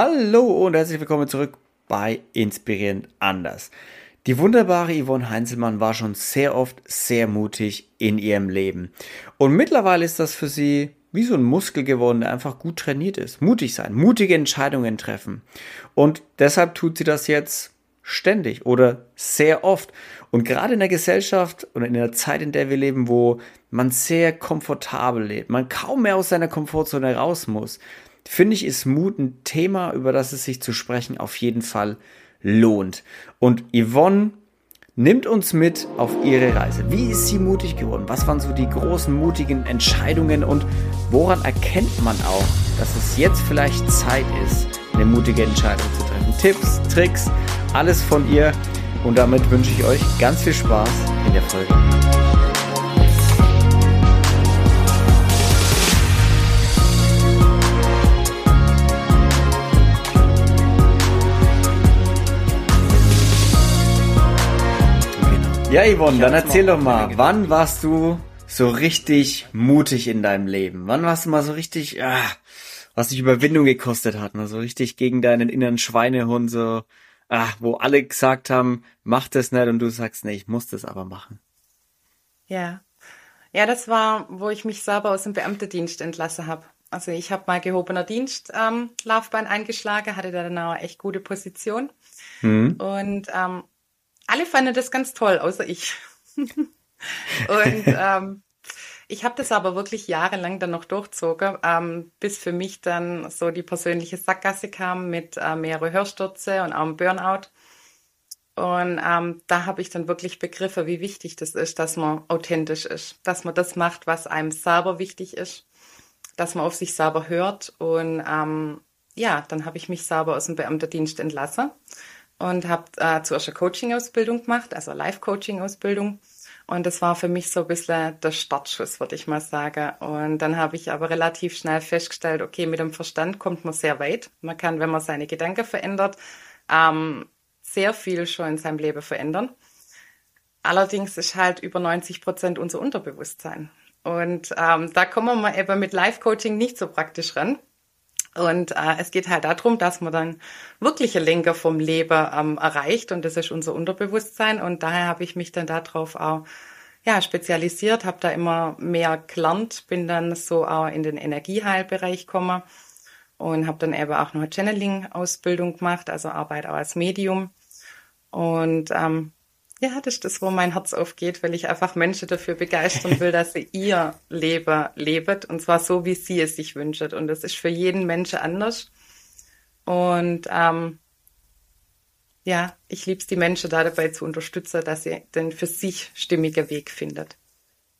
Hallo und herzlich willkommen zurück bei Inspirierend Anders. Die wunderbare Yvonne Heinzelmann war schon sehr oft sehr mutig in ihrem Leben. Und mittlerweile ist das für sie wie so ein Muskel geworden, der einfach gut trainiert ist. Mutig sein, mutige Entscheidungen treffen. Und deshalb tut sie das jetzt ständig oder sehr oft. Und gerade in der Gesellschaft oder in der Zeit, in der wir leben, wo man sehr komfortabel lebt, man kaum mehr aus seiner Komfortzone raus muss, finde ich, ist Mut ein Thema, über das es sich zu sprechen auf jeden Fall lohnt. Und Yvonne nimmt uns mit auf ihre Reise. Wie ist sie mutig geworden? Was waren so die großen mutigen Entscheidungen und woran erkennt man auch, dass es jetzt vielleicht Zeit ist, eine mutige Entscheidung zu treffen? Tipps, Tricks, alles von ihr. Und damit wünsche ich euch ganz viel Spaß in der Folge. Ja, Yvonne, dann erzähl doch mal, wann warst du so richtig mutig in deinem Leben? Wann warst du mal so richtig, ah, was dich Überwindung gekostet hat, ne? so richtig gegen deinen inneren Schweinehund, so, ah, wo alle gesagt haben, mach das nicht und du sagst, nee, ich muss das aber machen. Ja. Ja, das war, wo ich mich selber aus dem Beamtendienst entlassen habe. Also ich habe mal gehobener Dienst ähm, Laufbahn eingeschlagen, hatte da dann auch echt gute Position. Mhm. Und ähm, alle fanden das ganz toll, außer ich. und ähm, ich habe das aber wirklich jahrelang dann noch durchzogen, ähm, bis für mich dann so die persönliche Sackgasse kam mit äh, mehrere Hörstürze und auch einem Burnout. Und ähm, da habe ich dann wirklich begriffen, wie wichtig das ist, dass man authentisch ist, dass man das macht, was einem selber wichtig ist, dass man auf sich selber hört. Und ähm, ja, dann habe ich mich selber aus dem Beamtendienst entlassen und habe äh, zuerst eine Coaching-Ausbildung gemacht, also Live-Coaching-Ausbildung. Und das war für mich so ein bisschen der Startschuss, würde ich mal sagen. Und dann habe ich aber relativ schnell festgestellt, okay, mit dem Verstand kommt man sehr weit. Man kann, wenn man seine Gedanken verändert, ähm, sehr viel schon in seinem Leben verändern. Allerdings ist halt über 90 Prozent unser Unterbewusstsein. Und ähm, da kommen wir eben mit Live-Coaching nicht so praktisch ran. Und äh, es geht halt darum, dass man dann wirkliche Lenker vom Leben ähm, erreicht und das ist unser Unterbewusstsein. Und daher habe ich mich dann darauf auch ja, spezialisiert, habe da immer mehr gelernt, bin dann so auch in den Energieheilbereich gekommen und habe dann eben auch noch eine Channeling-Ausbildung gemacht, also Arbeit auch als Medium. Und ähm, ja, das ist das, wo mein Herz aufgeht, weil ich einfach Menschen dafür begeistern will, dass sie ihr Leben lebt und zwar so, wie sie es sich wünschen. Und das ist für jeden Menschen anders. Und ähm, ja, ich liebe es, die Menschen da dabei zu unterstützen, dass sie den für sich stimmigen Weg findet.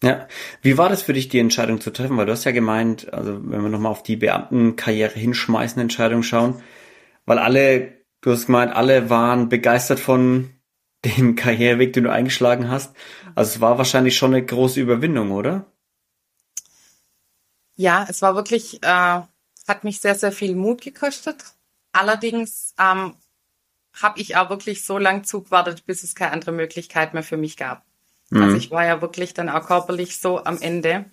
Ja, wie war das für dich, die Entscheidung zu treffen? Weil du hast ja gemeint, also wenn wir nochmal auf die Beamtenkarriere hinschmeißen, Entscheidung schauen, weil alle, du hast gemeint, alle waren begeistert von dem Karriereweg, den du eingeschlagen hast. Also es war wahrscheinlich schon eine große Überwindung, oder? Ja, es war wirklich, äh, hat mich sehr, sehr viel Mut gekostet. Allerdings ähm, habe ich auch wirklich so lang zugewartet, bis es keine andere Möglichkeit mehr für mich gab. Mhm. Also ich war ja wirklich dann auch körperlich so am Ende,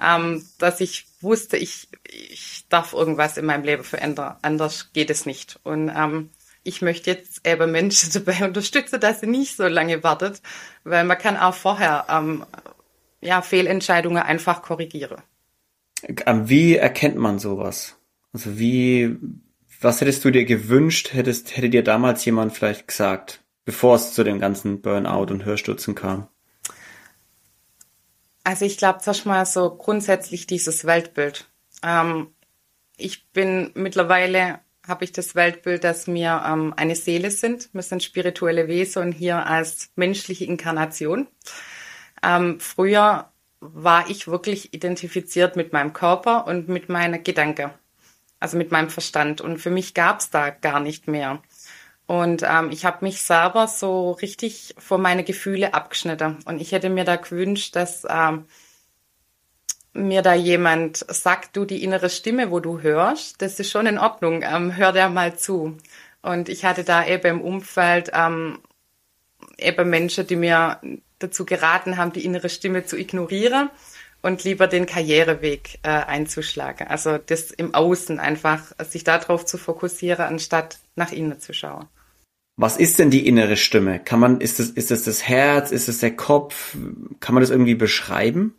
ähm, dass ich wusste, ich, ich darf irgendwas in meinem Leben verändern. Anders geht es nicht. Und ähm, ich möchte jetzt eben Menschen dabei unterstützen, dass sie nicht so lange wartet, weil man kann auch vorher ähm, ja, Fehlentscheidungen einfach korrigieren. Ähm, wie erkennt man sowas? Also wie, was hättest du dir gewünscht, hättest, hätte dir damals jemand vielleicht gesagt, bevor es zu dem ganzen Burnout und Hörstürzen kam? Also ich glaube zuerst mal so grundsätzlich dieses Weltbild. Ähm, ich bin mittlerweile habe ich das Weltbild, dass wir ähm, eine Seele sind. Wir sind spirituelle Wesen und hier als menschliche Inkarnation. Ähm, früher war ich wirklich identifiziert mit meinem Körper und mit meinen Gedanken, also mit meinem Verstand. Und für mich gab es da gar nicht mehr. Und ähm, ich habe mich selber so richtig vor meine Gefühle abgeschnitten. Und ich hätte mir da gewünscht, dass ähm, mir da jemand sagt, du die innere Stimme, wo du hörst, das ist schon in Ordnung, ähm, hör da mal zu. Und ich hatte da eben im Umfeld ähm, eben Menschen, die mir dazu geraten haben, die innere Stimme zu ignorieren und lieber den Karriereweg äh, einzuschlagen. Also das im Außen einfach, sich darauf zu fokussieren, anstatt nach innen zu schauen. Was ist denn die innere Stimme? Kann man, ist es, ist es das Herz? Ist es der Kopf? Kann man das irgendwie beschreiben?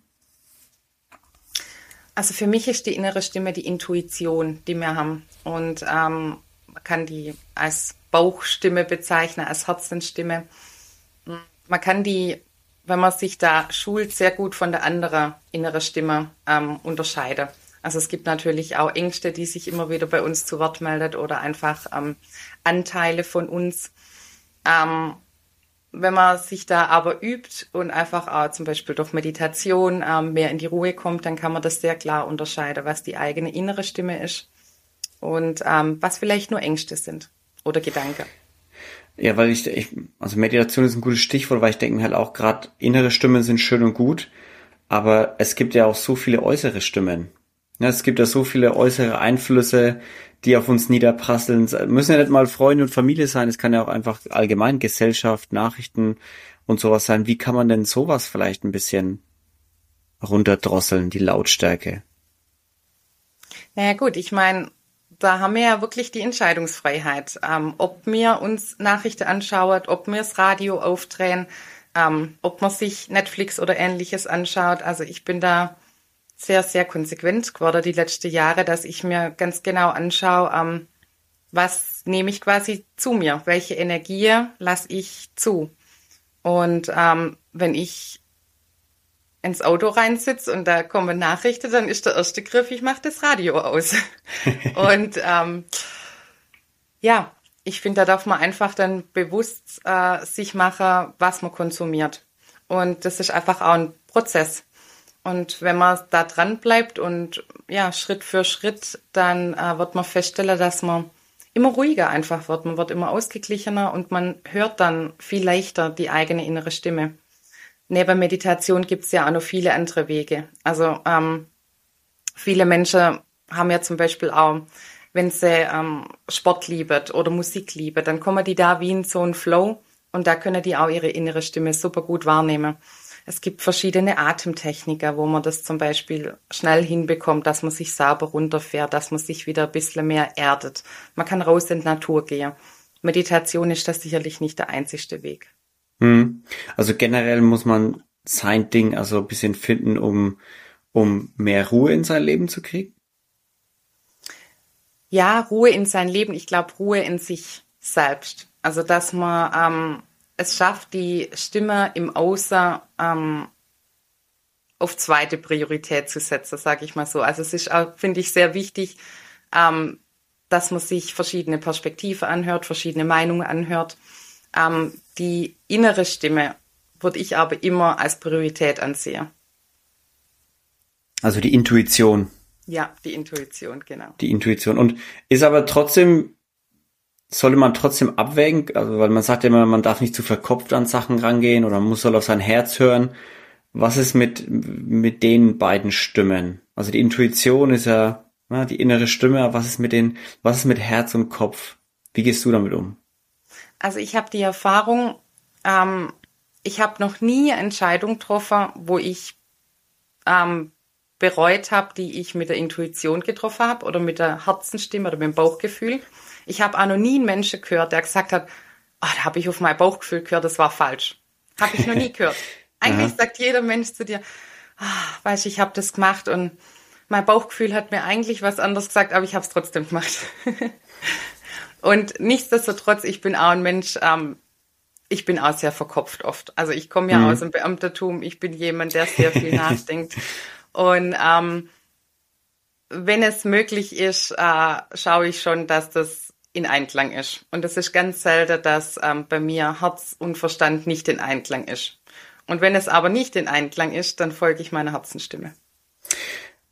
Also für mich ist die innere Stimme die Intuition, die wir haben. Und ähm, man kann die als Bauchstimme bezeichnen, als Herzenstimme. Man kann die wenn man sich da schult, sehr gut von der anderen inneren Stimme ähm, unterscheiden. Also es gibt natürlich auch Ängste, die sich immer wieder bei uns zu Wort meldet oder einfach ähm, Anteile von uns. Ähm, wenn man sich da aber übt und einfach auch zum Beispiel durch Meditation ähm, mehr in die Ruhe kommt, dann kann man das sehr klar unterscheiden, was die eigene innere Stimme ist und ähm, was vielleicht nur Ängste sind oder Gedanken. Ja, weil ich, ich, also Meditation ist ein gutes Stichwort, weil ich denke mir halt auch gerade, innere Stimmen sind schön und gut, aber es gibt ja auch so viele äußere Stimmen. Ja, es gibt ja so viele äußere Einflüsse, die auf uns niederprasseln. Es müssen ja nicht mal Freunde und Familie sein, es kann ja auch einfach allgemein Gesellschaft, Nachrichten und sowas sein. Wie kann man denn sowas vielleicht ein bisschen runterdrosseln, die Lautstärke? Naja gut, ich meine, da haben wir ja wirklich die Entscheidungsfreiheit, ähm, ob wir uns Nachrichten anschauen, ob wir das Radio aufdrehen, ähm, ob man sich Netflix oder ähnliches anschaut. Also ich bin da sehr, sehr konsequent geworden die letzten Jahre, dass ich mir ganz genau anschaue, ähm, was nehme ich quasi zu mir, welche Energie lasse ich zu. Und ähm, wenn ich ins Auto reinsitze und da kommen Nachrichten, dann ist der erste Griff, ich mache das Radio aus. und ähm, ja, ich finde, da darf man einfach dann bewusst äh, sich machen, was man konsumiert. Und das ist einfach auch ein Prozess. Und wenn man da dran bleibt und ja, Schritt für Schritt, dann äh, wird man feststellen, dass man immer ruhiger einfach wird. Man wird immer ausgeglichener und man hört dann viel leichter die eigene innere Stimme neben Meditation gibt es ja auch noch viele andere Wege. Also ähm, viele Menschen haben ja zum Beispiel auch, wenn sie ähm, Sport lieben oder Musik lieben, dann kommen die da wie in so einen Flow und da können die auch ihre innere Stimme super gut wahrnehmen. Es gibt verschiedene Atemtechniken, wo man das zum Beispiel schnell hinbekommt, dass man sich sauber runterfährt, dass man sich wieder ein bisschen mehr erdet. Man kann raus in die Natur gehen. Meditation ist das sicherlich nicht der einzigste Weg. Hm. Also generell muss man sein Ding also ein bisschen finden, um, um mehr Ruhe in sein Leben zu kriegen? Ja, Ruhe in sein Leben. Ich glaube, Ruhe in sich selbst. Also, dass man ähm, es schafft, die Stimme im Außer ähm, auf zweite Priorität zu setzen, sage ich mal so. Also es ist auch, finde ich, sehr wichtig, ähm, dass man sich verschiedene Perspektiven anhört, verschiedene Meinungen anhört ähm, die innere Stimme würde ich aber immer als Priorität ansehen. Also die Intuition. Ja, die Intuition, genau. Die Intuition. Und ist aber trotzdem, sollte man trotzdem abwägen, also weil man sagt immer, man darf nicht zu verkopft an Sachen rangehen oder man muss soll auf sein Herz hören. Was ist mit, mit den beiden Stimmen? Also die Intuition ist ja, na, die innere Stimme, was ist mit den, was ist mit Herz und Kopf? Wie gehst du damit um? Also ich habe die Erfahrung, ähm, ich habe noch nie eine Entscheidung getroffen, wo ich ähm, bereut habe, die ich mit der Intuition getroffen habe oder mit der Herzenstimme oder mit dem Bauchgefühl. Ich habe auch noch nie einen Menschen gehört, der gesagt hat, oh, da habe ich auf mein Bauchgefühl gehört, das war falsch. Habe ich noch nie gehört. Eigentlich sagt jeder Mensch zu dir, oh, weißt ich habe das gemacht und mein Bauchgefühl hat mir eigentlich was anderes gesagt, aber ich habe es trotzdem gemacht. Und nichtsdestotrotz, ich bin auch ein Mensch, ähm, ich bin auch sehr verkopft oft. Also ich komme ja mhm. aus dem Beamtertum, ich bin jemand, der sehr viel nachdenkt. Und ähm, wenn es möglich ist, äh, schaue ich schon, dass das in Einklang ist. Und es ist ganz selten, dass ähm, bei mir Herz und Verstand nicht in Einklang ist. Und wenn es aber nicht in Einklang ist, dann folge ich meiner Herzenstimme.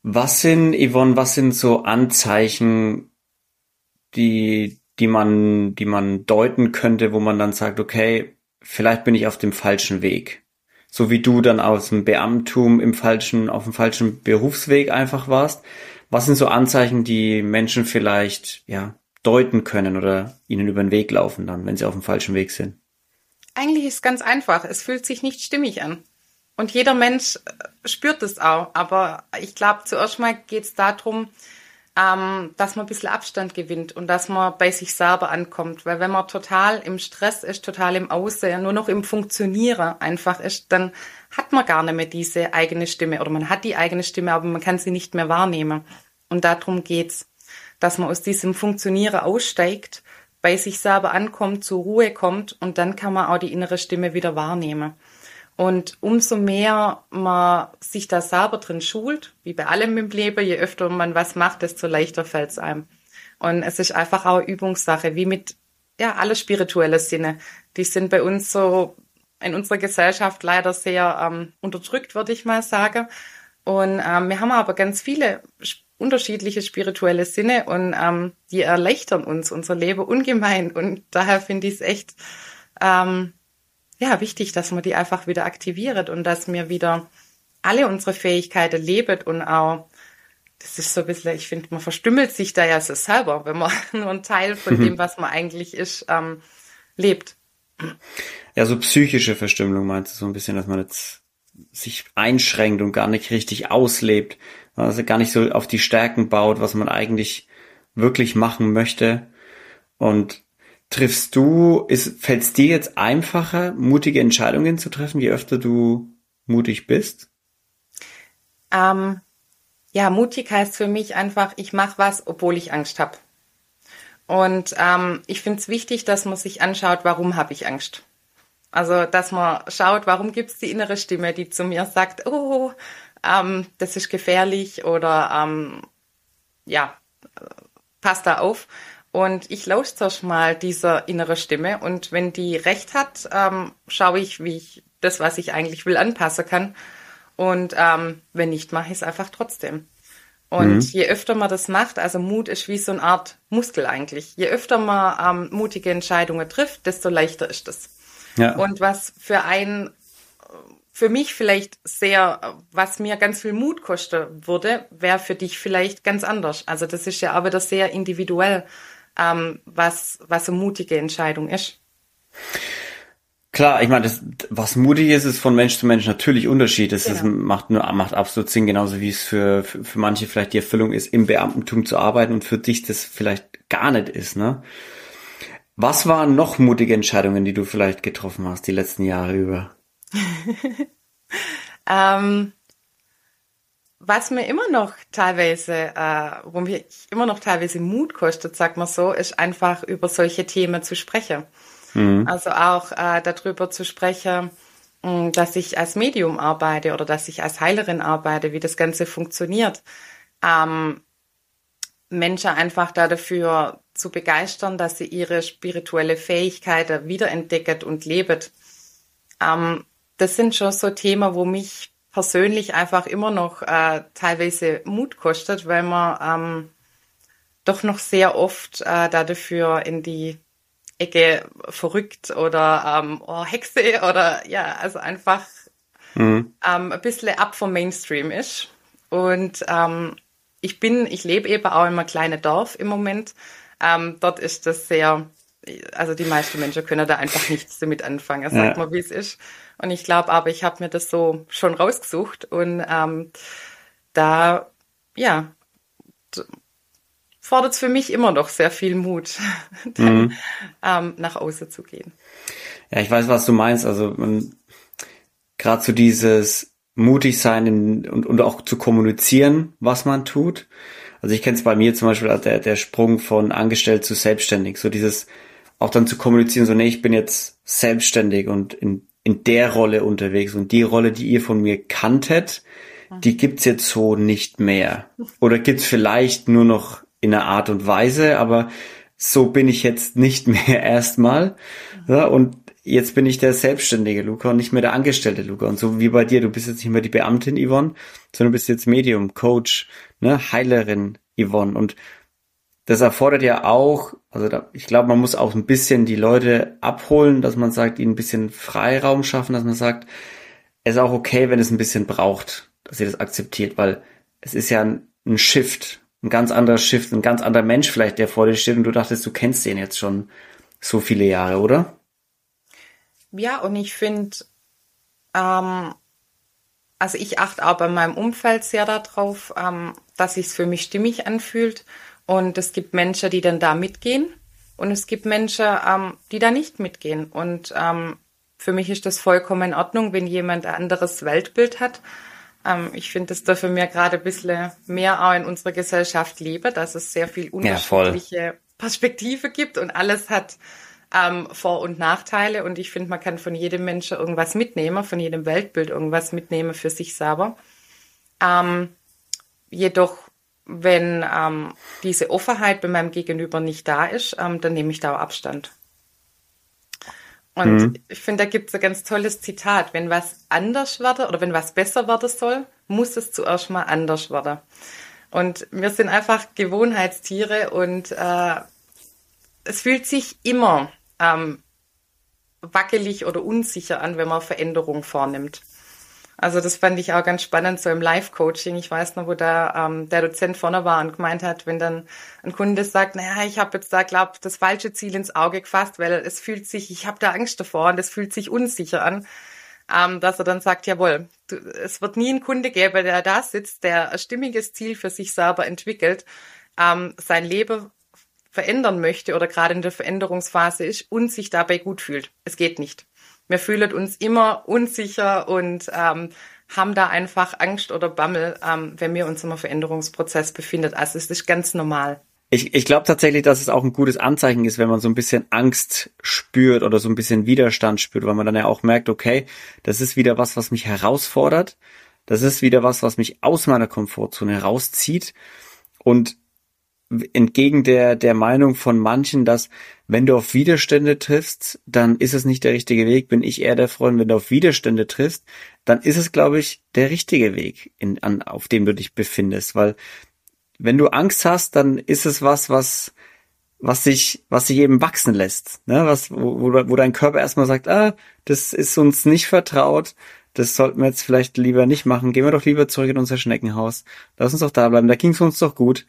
Was sind, Yvonne, was sind so Anzeichen, die die man, die man deuten könnte, wo man dann sagt, okay, vielleicht bin ich auf dem falschen Weg. So wie du dann aus dem Beamtum im falschen, auf dem falschen Berufsweg einfach warst. Was sind so Anzeichen, die Menschen vielleicht, ja, deuten können oder ihnen über den Weg laufen dann, wenn sie auf dem falschen Weg sind? Eigentlich ist es ganz einfach. Es fühlt sich nicht stimmig an. und jeder Mensch äh, spürt es auch. Aber ich glaube, zuerst mal geht es darum, ähm, dass man ein bisschen Abstand gewinnt und dass man bei sich selber ankommt. Weil wenn man total im Stress ist, total im Aussehen, nur noch im Funktionieren einfach ist, dann hat man gar nicht mehr diese eigene Stimme oder man hat die eigene Stimme, aber man kann sie nicht mehr wahrnehmen. Und darum geht's, dass man aus diesem Funktionieren aussteigt, bei sich selber ankommt, zur Ruhe kommt und dann kann man auch die innere Stimme wieder wahrnehmen. Und umso mehr man sich da selber drin schult, wie bei allem im Leben, je öfter man was macht, desto leichter fällt es einem. Und es ist einfach auch Übungssache, wie mit ja alle spirituelle Sinne. Die sind bei uns so in unserer Gesellschaft leider sehr ähm, unterdrückt, würde ich mal sagen. Und ähm, wir haben aber ganz viele unterschiedliche spirituelle Sinne und ähm, die erleichtern uns unser Leben ungemein. Und daher finde ich es echt ähm, ja, wichtig, dass man die einfach wieder aktiviert und dass mir wieder alle unsere Fähigkeiten lebt und auch, das ist so ein bisschen, ich finde, man verstümmelt sich da ja so selber, wenn man nur einen Teil von mhm. dem, was man eigentlich ist, ähm, lebt. Ja, so psychische Verstümmelung meinst du so ein bisschen, dass man jetzt sich einschränkt und gar nicht richtig auslebt, also gar nicht so auf die Stärken baut, was man eigentlich wirklich machen möchte. Und Triffst du, fällt es dir jetzt einfacher, mutige Entscheidungen zu treffen, je öfter du mutig bist? Ähm, ja, mutig heißt für mich einfach, ich mache was, obwohl ich Angst habe. Und ähm, ich finde es wichtig, dass man sich anschaut, warum habe ich Angst. Also, dass man schaut, warum gibt es die innere Stimme, die zu mir sagt, oh, ähm, das ist gefährlich oder ähm, ja, passt da auf. Und ich lausche zuerst mal dieser innere Stimme und wenn die recht hat, ähm, schaue ich, wie ich das, was ich eigentlich will, anpassen kann. Und ähm, wenn nicht, mache ich es einfach trotzdem. Und mhm. je öfter man das macht, also Mut ist wie so eine Art Muskel eigentlich. Je öfter man ähm, mutige Entscheidungen trifft, desto leichter ist es. Ja. Und was für ein, für mich vielleicht sehr, was mir ganz viel Mut kosten würde, wäre für dich vielleicht ganz anders. Also das ist ja aber das sehr individuell ähm, was, was eine mutige Entscheidung ist. Klar, ich meine, das, was mutig ist, ist von Mensch zu Mensch natürlich Unterschied. Das, genau. das macht nur macht absolut Sinn, genauso wie es für, für, für manche vielleicht die Erfüllung ist, im Beamtentum zu arbeiten und für dich das vielleicht gar nicht ist. Ne? Was waren noch mutige Entscheidungen, die du vielleicht getroffen hast die letzten Jahre über? ähm, was mir immer noch teilweise, äh, wo mir immer noch teilweise Mut kostet, sag mal so, ist einfach über solche Themen zu sprechen. Mhm. Also auch äh, darüber zu sprechen, mh, hm, dass ich als Medium arbeite oder dass ich als Heilerin arbeite, wie das Ganze funktioniert. Ähm, Menschen einfach da dafür zu begeistern, dass sie ihre spirituelle Fähigkeiten wiederentdecken und leben. Ähm, das sind schon so Themen, wo mich persönlich einfach immer noch äh, teilweise Mut kostet, weil man ähm, doch noch sehr oft äh, da dafür in die Ecke verrückt oder ähm, oh, Hexe oder ja, also einfach mhm. ähm, ein bisschen ab vom Mainstream ist. Und ähm, ich bin, ich lebe eben auch in einem kleinen Dorf im Moment. Ähm, dort ist das sehr, also die meisten Menschen können da einfach nichts damit anfangen, sagt ja. mal, wie es ist. Und ich glaube aber, ich habe mir das so schon rausgesucht und ähm, da, ja, fordert es für mich immer noch sehr viel Mut, dann mhm. ähm, nach außen zu gehen. Ja, ich weiß, was du meinst. Also gerade so dieses mutig sein in, und, und auch zu kommunizieren, was man tut. Also ich kenne es bei mir zum Beispiel als der, der Sprung von angestellt zu selbstständig. So dieses auch dann zu kommunizieren, so nee, ich bin jetzt selbstständig und in in der Rolle unterwegs und die Rolle, die ihr von mir kanntet, die gibt's jetzt so nicht mehr. Oder gibt's vielleicht nur noch in einer Art und Weise, aber so bin ich jetzt nicht mehr erstmal. Ja, und jetzt bin ich der selbstständige Luca und nicht mehr der angestellte Luca. Und so wie bei dir, du bist jetzt nicht mehr die Beamtin Yvonne, sondern du bist jetzt Medium, Coach, ne, Heilerin Yvonne. Und das erfordert ja auch, also da, ich glaube, man muss auch ein bisschen die Leute abholen, dass man sagt, ihnen ein bisschen Freiraum schaffen, dass man sagt, es ist auch okay, wenn es ein bisschen braucht, dass ihr das akzeptiert, weil es ist ja ein, ein Shift, ein ganz anderer Shift, ein ganz anderer Mensch vielleicht, der vor dir steht und du dachtest, du kennst den jetzt schon so viele Jahre, oder? Ja, und ich finde, ähm, also ich achte auch bei meinem Umfeld sehr darauf, ähm, dass es für mich stimmig anfühlt. Und es gibt Menschen, die dann da mitgehen. Und es gibt Menschen, ähm, die da nicht mitgehen. Und ähm, für mich ist das vollkommen in Ordnung, wenn jemand ein anderes Weltbild hat. Ähm, ich finde, das dürfen wir gerade ein bisschen mehr auch in unserer Gesellschaft leben, dass es sehr viel unterschiedliche ja, Perspektive gibt und alles hat ähm, Vor- und Nachteile. Und ich finde, man kann von jedem Menschen irgendwas mitnehmen, von jedem Weltbild irgendwas mitnehmen für sich selber. Ähm, jedoch, wenn ähm, diese Offenheit bei meinem Gegenüber nicht da ist, ähm, dann nehme ich da auch Abstand. Und mhm. ich finde, da gibt es ein ganz tolles Zitat. Wenn was anders wird oder wenn was besser werden soll, muss es zuerst mal anders werden. Und wir sind einfach Gewohnheitstiere und äh, es fühlt sich immer ähm, wackelig oder unsicher an, wenn man Veränderungen vornimmt. Also das fand ich auch ganz spannend so im Live-Coaching. Ich weiß noch, wo da ähm, der Dozent vorne war und gemeint hat, wenn dann ein Kunde sagt, naja, ich habe jetzt da, glaube das falsche Ziel ins Auge gefasst, weil es fühlt sich, ich habe da Angst davor und es fühlt sich unsicher an, ähm, dass er dann sagt, jawohl, du, es wird nie einen Kunde geben, der da sitzt, der ein stimmiges Ziel für sich selber entwickelt, ähm, sein Leben verändern möchte oder gerade in der Veränderungsphase ist und sich dabei gut fühlt. Es geht nicht. Wir fühlen uns immer unsicher und ähm, haben da einfach Angst oder Bammel, ähm, wenn wir uns im Veränderungsprozess befinden. Also es ist ganz normal. Ich, ich glaube tatsächlich, dass es auch ein gutes Anzeichen ist, wenn man so ein bisschen Angst spürt oder so ein bisschen Widerstand spürt, weil man dann ja auch merkt, okay, das ist wieder was, was mich herausfordert. Das ist wieder was, was mich aus meiner Komfortzone herauszieht. Und entgegen der, der Meinung von manchen, dass wenn du auf Widerstände triffst, dann ist es nicht der richtige Weg, bin ich eher der Freund, wenn du auf Widerstände triffst, dann ist es, glaube ich, der richtige Weg, in, an, auf dem du dich befindest, weil wenn du Angst hast, dann ist es was, was, was sich, was sich eben wachsen lässt, ne? was, wo, wo dein Körper erstmal sagt, ah, das ist uns nicht vertraut, das sollten wir jetzt vielleicht lieber nicht machen, gehen wir doch lieber zurück in unser Schneckenhaus, lass uns doch da bleiben, da ging es uns doch gut.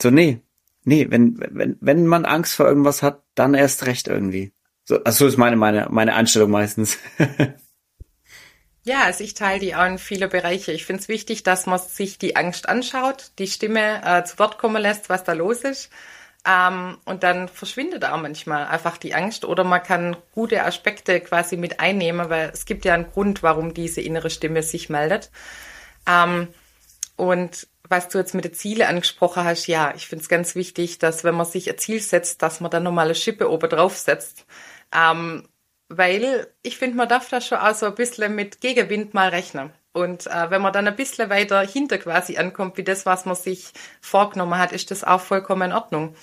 So, nee, nee, wenn, wenn, wenn man Angst vor irgendwas hat, dann erst recht irgendwie. So, also ist meine, meine, meine Einstellung meistens. ja, also ich teile die auch in viele Bereiche. Ich finde es wichtig, dass man sich die Angst anschaut, die Stimme äh, zu Wort kommen lässt, was da los ist. Ähm, und dann verschwindet auch manchmal einfach die Angst oder man kann gute Aspekte quasi mit einnehmen, weil es gibt ja einen Grund, warum diese innere Stimme sich meldet. Ähm, und was du jetzt mit den Zielen angesprochen hast, ja, ich finde es ganz wichtig, dass wenn man sich ein Ziel setzt, dass man dann nochmal eine Schippe oben drauf setzt. Ähm, weil ich finde, man darf da schon auch so ein bisschen mit Gegenwind mal rechnen. Und äh, wenn man dann ein bisschen weiter hinter quasi ankommt, wie das, was man sich vorgenommen hat, ist das auch vollkommen in Ordnung.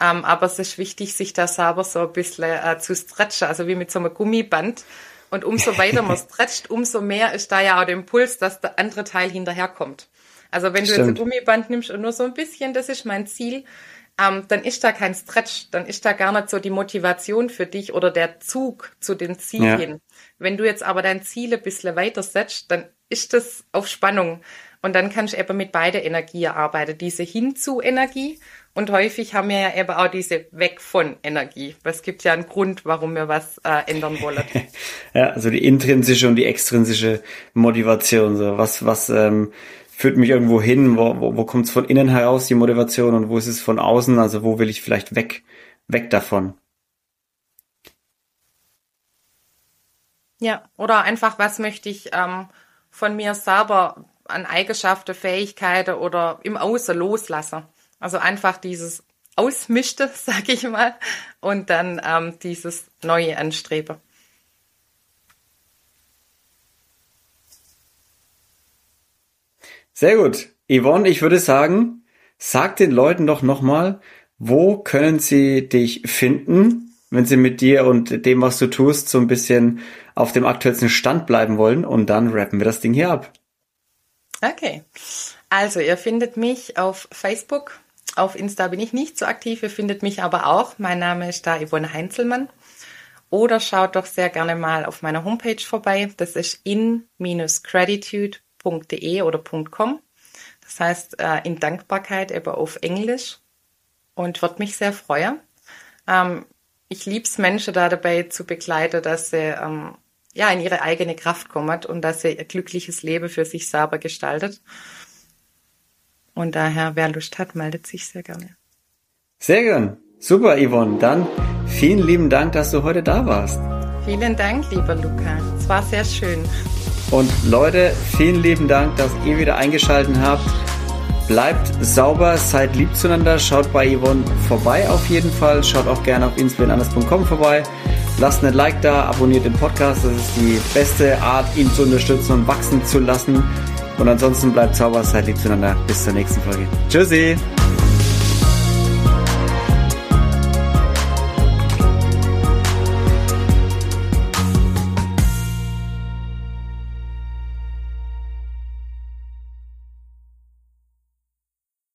Ähm, aber es ist wichtig, sich da selber so ein bisschen äh, zu stretchen, also wie mit so einem Gummiband. Und umso weiter man stretcht, umso mehr ist da ja auch der Impuls, dass der andere Teil hinterherkommt. Also wenn du Stimmt. jetzt ein Gummiband nimmst und nur so ein bisschen, das ist mein Ziel, ähm, dann ist da kein Stretch, dann ist da gar nicht so die Motivation für dich oder der Zug zu den Zielen. Ja. Wenn du jetzt aber dein Ziel ein bisschen weiter setzt, dann ist das auf Spannung. Und dann kannst du eben mit beide Energie arbeiten. Diese Hinzu-Energie und häufig haben wir ja eben auch diese Weg von Energie. Es gibt ja einen Grund, warum wir was äh, ändern wollen. ja, also die intrinsische und die extrinsische Motivation. So was, was ähm, führt mich irgendwo hin, wo, wo, wo kommt es von innen heraus, die Motivation, und wo ist es von außen, also wo will ich vielleicht weg, weg davon. Ja, oder einfach, was möchte ich ähm, von mir selber an Eigenschaften, Fähigkeiten oder im Außen loslassen. Also einfach dieses Ausmischte, sag ich mal, und dann ähm, dieses Neue anstreben. Sehr gut. Yvonne, ich würde sagen, sag den Leuten doch nochmal, wo können sie dich finden, wenn sie mit dir und dem, was du tust, so ein bisschen auf dem aktuellsten Stand bleiben wollen und dann rappen wir das Ding hier ab. Okay. Also, ihr findet mich auf Facebook. Auf Insta bin ich nicht so aktiv. Ihr findet mich aber auch. Mein Name ist da Yvonne Heinzelmann. Oder schaut doch sehr gerne mal auf meiner Homepage vorbei. Das ist in-gratitude .de oder .com. Das heißt, äh, in Dankbarkeit eben auf Englisch und würde mich sehr freuen. Ähm, ich liebe es, Menschen da dabei zu begleiten, dass sie ähm, ja, in ihre eigene Kraft kommen und dass sie ein glückliches Leben für sich selber gestaltet. Und daher, wer Lust hat, meldet sich sehr gerne. Sehr gern. Super, Yvonne. Dann vielen lieben Dank, dass du heute da warst. Vielen Dank, lieber Luca. Es war sehr schön. Und Leute, vielen lieben Dank, dass ihr wieder eingeschaltet habt. Bleibt sauber, seid lieb zueinander, schaut bei Yvonne vorbei auf jeden Fall. Schaut auch gerne auf inspirenanders.com vorbei. Lasst ein Like da, abonniert den Podcast. Das ist die beste Art, ihn zu unterstützen und wachsen zu lassen. Und ansonsten bleibt sauber, seid lieb zueinander. Bis zur nächsten Folge. Tschüssi!